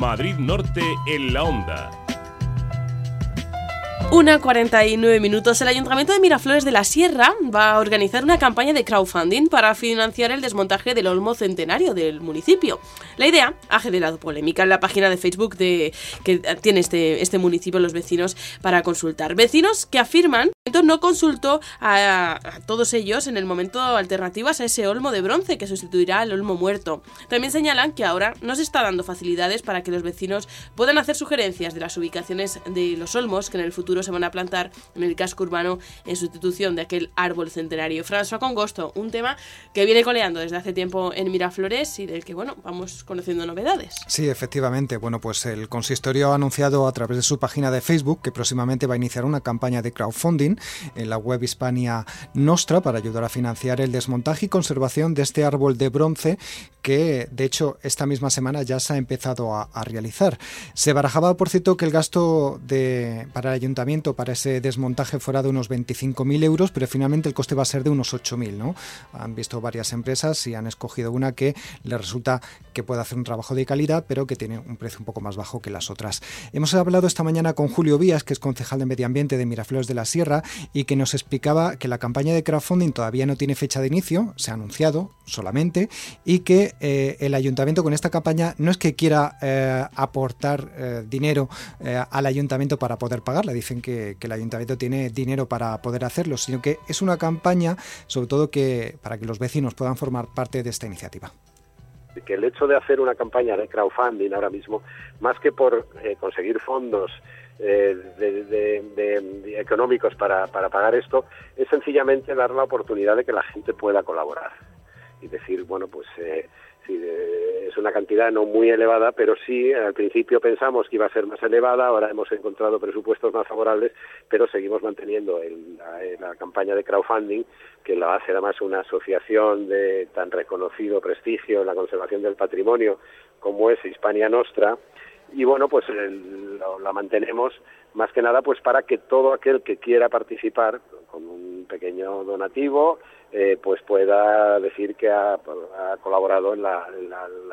Madrid Norte en la onda. Una 49 minutos. El Ayuntamiento de Miraflores de la Sierra va a organizar una campaña de crowdfunding para financiar el desmontaje del Olmo Centenario del municipio. La idea ha generado polémica en la página de Facebook de, que tiene este, este municipio, los vecinos, para consultar. Vecinos que afirman no consultó a, todos ellos en el momento alternativas a ese olmo de bronce que sustituirá al olmo muerto. También señalan que ahora no se está dando facilidades para que los vecinos puedan hacer sugerencias de las ubicaciones de los olmos que en el futuro se van a plantar en el casco urbano en sustitución de aquel árbol centenario. François Congosto, un tema que viene coleando desde hace tiempo en Miraflores y del que, bueno, vamos conociendo novedades. Sí, efectivamente. Bueno, pues el consistorio ha anunciado a través de su página de Facebook que próximamente va a iniciar una campaña de crowdfunding en la web Hispania Nostra para ayudar a financiar el desmontaje y conservación de este árbol de bronce que de hecho esta misma semana ya se ha empezado a, realizar. Se barajaba, por cierto, que el gasto de, para el ayuntamiento para ese desmontaje fuera de unos 25.000 euros, pero finalmente el coste va a ser de unos 8.000. ¿no? Han visto varias empresas y han escogido una que les resulta que puede hacer un trabajo de calidad, pero que tiene un precio un poco más bajo que las otras. Hemos hablado esta mañana con Julio Vías, que es concejal de Medio Ambiente de Miraflores de la Sierra, y que nos explicaba que la campaña de crowdfunding todavía no tiene fecha de inicio, se ha anunciado solamente, y que eh, el ayuntamiento con esta campaña no es que quiera eh, aportar eh, dinero al ayuntamiento para poder pagarla, dicen que, el ayuntamiento tiene dinero para poder hacerlo, sino que es una campaña sobre todo que para que los vecinos puedan formar parte de esta iniciativa. Que el hecho de hacer una campaña de crowdfunding ahora mismo, más que por conseguir fondos eh, de, de, de, económicos para, para pagar esto, es sencillamente dar la oportunidad de que la gente pueda colaborar. Y decir, bueno, pues eh, sí, es una cantidad no muy elevada, pero sí, al principio pensamos que iba a ser más elevada, ahora hemos encontrado presupuestos más favorables, pero seguimos manteniendo el, la, la, campaña de crowdfunding, que la hace además una asociación de tan reconocido prestigio en la conservación del patrimonio como es Hispania Nostra, y bueno, pues el, lo, la mantenemos más que nada pues para que todo aquel que quiera participar con un pequeño donativo, eh, pues pueda decir que ha, colaborado en la,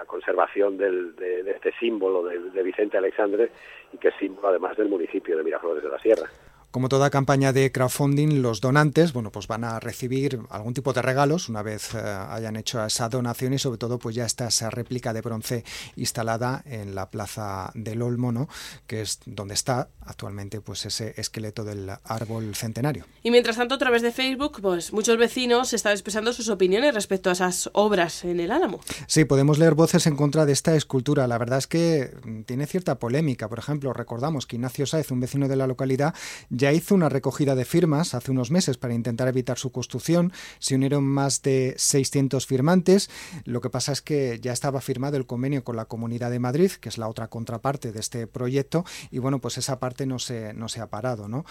conservación del, de, de, este símbolo de, de Vicente Alexandre y que es símbolo además del municipio de Miraflores de la Sierra. Como toda campaña de crowdfunding, los donantes, bueno, pues van a recibir algún tipo de regalos una vez eh, hayan hecho esa donación y sobre todo pues ya está esa réplica de bronce instalada en la plaza del Olmo, ¿no? Que es donde está actualmente pues ese esqueleto del árbol centenario. Y mientras tanto a través de Facebook, pues muchos vecinos están expresando sus opiniones respecto a esas obras en el Álamo. Sí, podemos leer voces en contra de esta escultura. La verdad es que tiene cierta polémica. Por ejemplo, recordamos que Ignacio Sáez, un vecino de la localidad, ya hizo una recogida de firmas hace unos meses para intentar evitar su construcción. Se unieron más de 600 firmantes. Lo que pasa es que ya estaba firmado el convenio con la Comunidad de Madrid, que es la otra contraparte de este proyecto, y bueno, pues esa parte no se, no se ha parado. ¿no?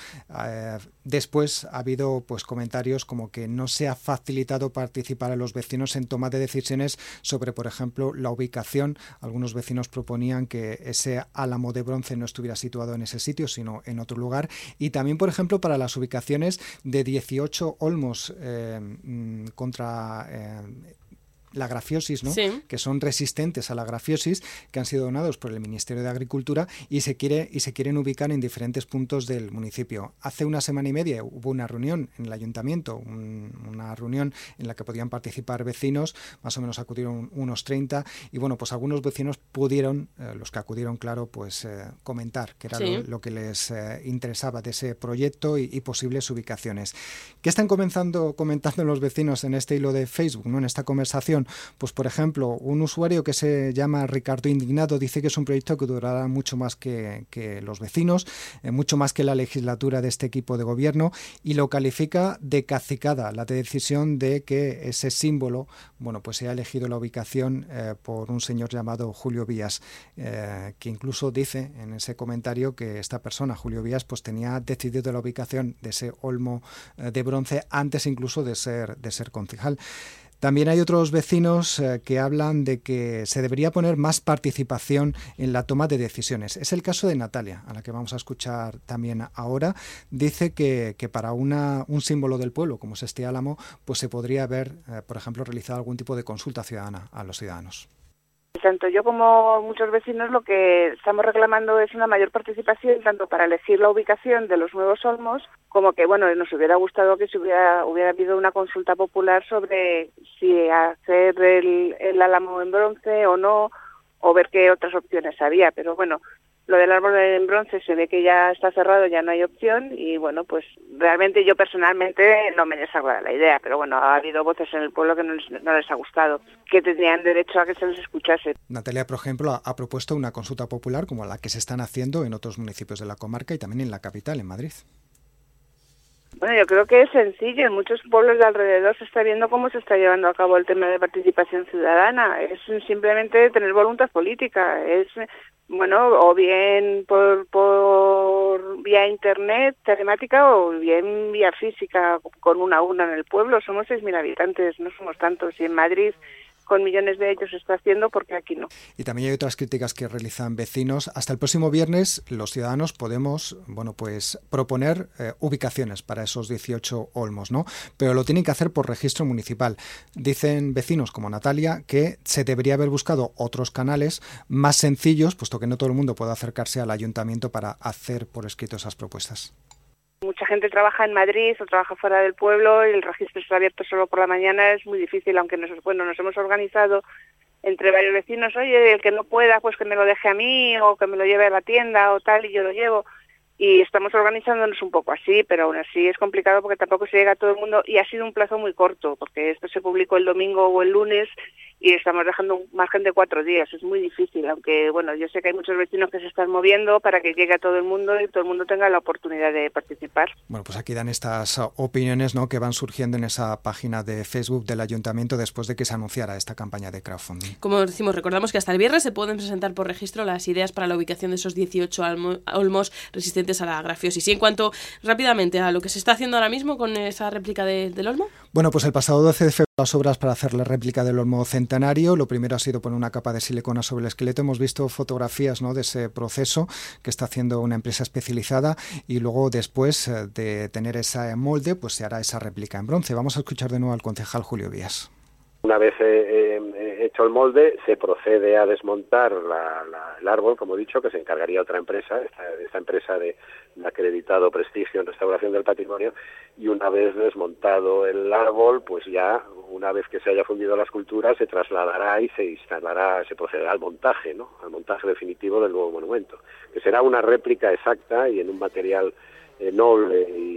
Eh, después ha habido pues comentarios como que no se ha facilitado participar a los vecinos en toma de decisiones sobre, por ejemplo, la ubicación. Algunos vecinos proponían que ese álamo de bronce no estuviera situado en ese sitio, sino en otro lugar. Y también, por ejemplo, para las ubicaciones de 18 olmos eh, contra eh, la grafiosis, ¿no? Sí. que son resistentes a la grafiosis, que han sido donados por el Ministerio de Agricultura y se, quiere, y se quieren ubicar en diferentes puntos del municipio. Hace una semana y media hubo una reunión en el ayuntamiento, un, una reunión en la que podían participar vecinos, más o menos acudieron unos 30, y bueno, pues algunos vecinos pudieron, eh, los que acudieron, claro, pues eh, comentar que era Sí. lo, lo, que les eh, interesaba de ese proyecto y, y, posibles ubicaciones. ¿Qué están comenzando, comentando los vecinos en este hilo de Facebook, ¿no? en esta conversación? Pues por ejemplo, un usuario que se llama Ricardo Indignado dice que es un proyecto que durará mucho más que, los vecinos, eh, mucho más que la legislatura de este equipo de gobierno y lo califica de cacicada la decisión de que ese símbolo, bueno, pues se ha elegido la ubicación eh, por un señor llamado Julio Vías, eh, que incluso dice en ese comentario que esta persona, Julio Vías, pues tenía decidido la ubicación de ese olmo de bronce antes incluso de ser, de ser concejal. También hay otros vecinos eh, que hablan de que se debería poner más participación en la toma de decisiones. Es el caso de Natalia, a la que vamos a escuchar también ahora. Dice que, para un símbolo del pueblo, como es este álamo, pues se podría haber, eh, por ejemplo, realizado algún tipo de consulta ciudadana a los ciudadanos. Tanto yo como muchos vecinos lo que estamos reclamando es una mayor participación tanto para elegir la ubicación de los nuevos olmos como que bueno nos hubiera gustado que se hubiera hubiera habido una consulta popular sobre si hacer el, el álamo en bronce o no o ver qué otras opciones había. Pero bueno lo del árbol en bronce se ve que ya está cerrado, ya no hay opción y bueno, pues realmente yo personalmente no me desagrada la idea, pero bueno, ha habido voces en el pueblo que no les, ha gustado, que tendrían derecho a que se les escuchase. Natalia, por ejemplo, ha propuesto una consulta popular como la que se están haciendo en otros municipios de la comarca y también en la capital, en Madrid. Bueno, yo creo que es sencillo. En muchos pueblos de alrededor se está viendo cómo se está llevando a cabo el tema de participación ciudadana. Es simplemente tener voluntad política. Es bueno, o bien por, por vía internet, telemática, o bien vía física, con una una en el pueblo. Somos 6.000 habitantes, no somos tantos. Y en Madrid con millones de ellos está haciendo porque aquí no. Y también hay otras críticas que realizan vecinos. Hasta el próximo viernes los ciudadanos podemos, bueno, pues proponer eh, ubicaciones para esos 18 olmos, ¿no? Pero lo tienen que hacer por registro municipal. Dicen vecinos como Natalia que se debería haber buscado otros canales más sencillos, puesto que no todo el mundo puede acercarse al ayuntamiento para hacer por escrito esas propuestas. Mucha gente trabaja en Madrid o trabaja fuera del pueblo y el registro está abierto solo por la mañana es muy difícil, aunque nos, bueno, nos hemos organizado entre varios vecinos, oye, el que no pueda, pues que me lo deje a mí o que me lo lleve a la tienda o tal y yo lo llevo. Y estamos organizándonos un poco así, pero aún así es complicado porque tampoco se llega a todo el mundo y ha sido un plazo muy corto, porque esto se publicó el domingo o el lunes y estamos dejando un margen de cuatro días. Es muy difícil, aunque bueno, yo sé que hay muchos vecinos que se están moviendo para que llegue a todo el mundo y todo el mundo tenga la oportunidad de participar. Bueno, pues aquí dan estas opiniones ¿no? que van surgiendo en esa página de Facebook del ayuntamiento después de que se anunciara esta campaña de crowdfunding. Como decimos, recordamos que hasta el viernes se pueden presentar por registro las ideas para la ubicación de esos 18 olmos resistentes a la grafiosis. Y en cuanto rápidamente a lo que se está haciendo ahora mismo con esa réplica del olmo. Bueno, pues el pasado 12 de febrero las obras para hacer la réplica del olmo centenario. Lo primero ha sido poner una capa de silicona sobre el esqueleto. Hemos visto fotografías ¿no? de ese proceso que está haciendo una empresa especializada y luego después eh, de tener ese molde, pues se hará esa réplica en bronce. Vamos a escuchar de nuevo al concejal Julio Vías. Una vez eh, eh, hecho el molde, se procede a desmontar el árbol, como he dicho, que se encargaría otra empresa, esta, empresa de, acreditado prestigio en restauración del patrimonio, y una vez desmontado el árbol, pues ya, una vez que se haya fundido la escultura, se trasladará y se instalará, se procederá al montaje, ¿no? Al montaje definitivo del nuevo monumento, que será una réplica exacta y en un material noble y,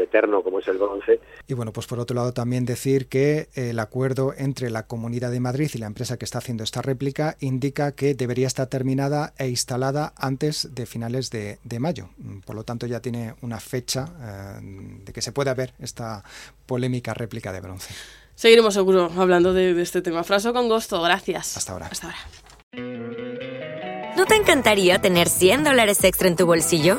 eterno como es el bronce. Y bueno, pues por otro lado también decir que el acuerdo entre la Comunidad de Madrid y la empresa que está haciendo esta réplica indica que debería estar terminada e instalada antes de finales de, mayo. Por lo tanto ya tiene una fecha eh, de que se pueda ver esta polémica réplica de bronce. Seguiremos seguro hablando de, de este tema. Fraso con gusto, gracias. Hasta ahora. Hasta ahora. ¿No te encantaría tener 100 dólares extra en tu bolsillo?